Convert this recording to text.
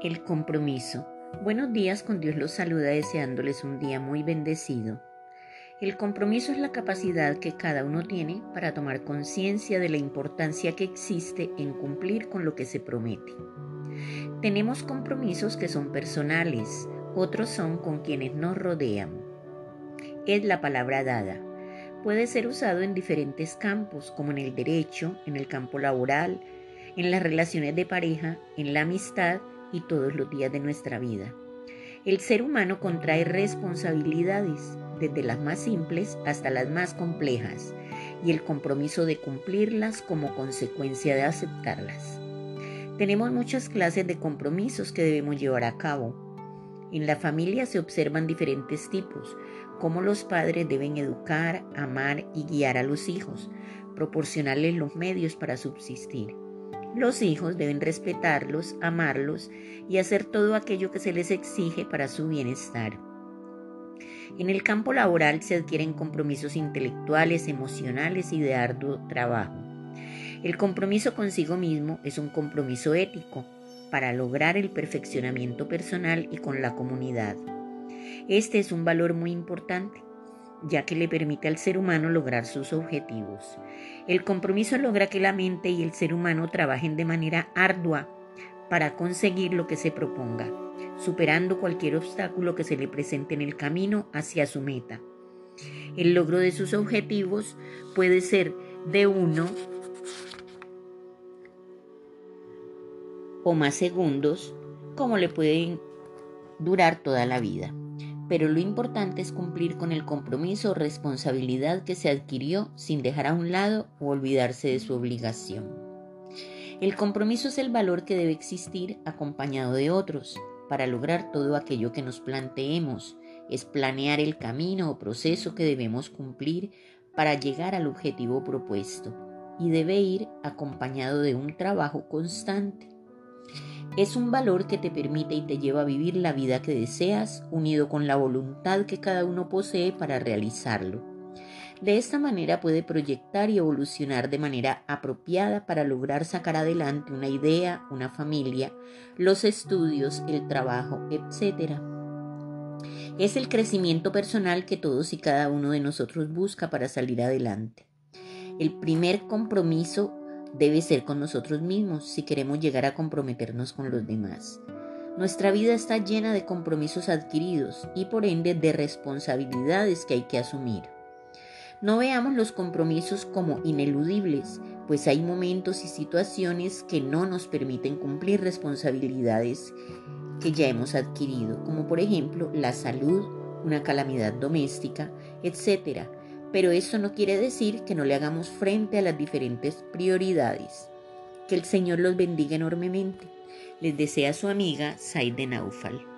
El compromiso. Buenos días, con Dios los saluda deseándoles un día muy bendecido. El compromiso es la capacidad que cada uno tiene para tomar conciencia de la importancia que existe en cumplir con lo que se promete. Tenemos compromisos que son personales, otros son con quienes nos rodean. Es la palabra dada. Puede ser usado en diferentes campos, como en el derecho, en el campo laboral, en las relaciones de pareja, en la amistad y todos los días de nuestra vida. El ser humano contrae responsabilidades, desde las más simples hasta las más complejas, y el compromiso de cumplirlas como consecuencia de aceptarlas. Tenemos muchas clases de compromisos que debemos llevar a cabo. En la familia se observan diferentes tipos, como los padres deben educar, amar y guiar a los hijos, proporcionarles los medios para subsistir. Los hijos deben respetarlos, amarlos y hacer todo aquello que se les exige para su bienestar. En el campo laboral se adquieren compromisos intelectuales, emocionales y de arduo trabajo. El compromiso consigo mismo es un compromiso ético para lograr el perfeccionamiento personal y con la comunidad. Este es un valor muy importante ya que le permite al ser humano lograr sus objetivos. El compromiso logra que la mente y el ser humano trabajen de manera ardua para conseguir lo que se proponga, superando cualquier obstáculo que se le presente en el camino hacia su meta. El logro de sus objetivos puede ser de uno o más segundos, como le pueden durar toda la vida pero lo importante es cumplir con el compromiso o responsabilidad que se adquirió sin dejar a un lado o olvidarse de su obligación. El compromiso es el valor que debe existir acompañado de otros para lograr todo aquello que nos planteemos, es planear el camino o proceso que debemos cumplir para llegar al objetivo propuesto y debe ir acompañado de un trabajo constante. Es un valor que te permite y te lleva a vivir la vida que deseas, unido con la voluntad que cada uno posee para realizarlo. De esta manera puede proyectar y evolucionar de manera apropiada para lograr sacar adelante una idea, una familia, los estudios, el trabajo, etc. Es el crecimiento personal que todos y cada uno de nosotros busca para salir adelante. El primer compromiso debe ser con nosotros mismos si queremos llegar a comprometernos con los demás. Nuestra vida está llena de compromisos adquiridos y por ende de responsabilidades que hay que asumir. No veamos los compromisos como ineludibles, pues hay momentos y situaciones que no nos permiten cumplir responsabilidades que ya hemos adquirido, como por ejemplo la salud, una calamidad doméstica, etc pero eso no quiere decir que no le hagamos frente a las diferentes prioridades. Que el Señor los bendiga enormemente. Les desea su amiga Saide Naufal.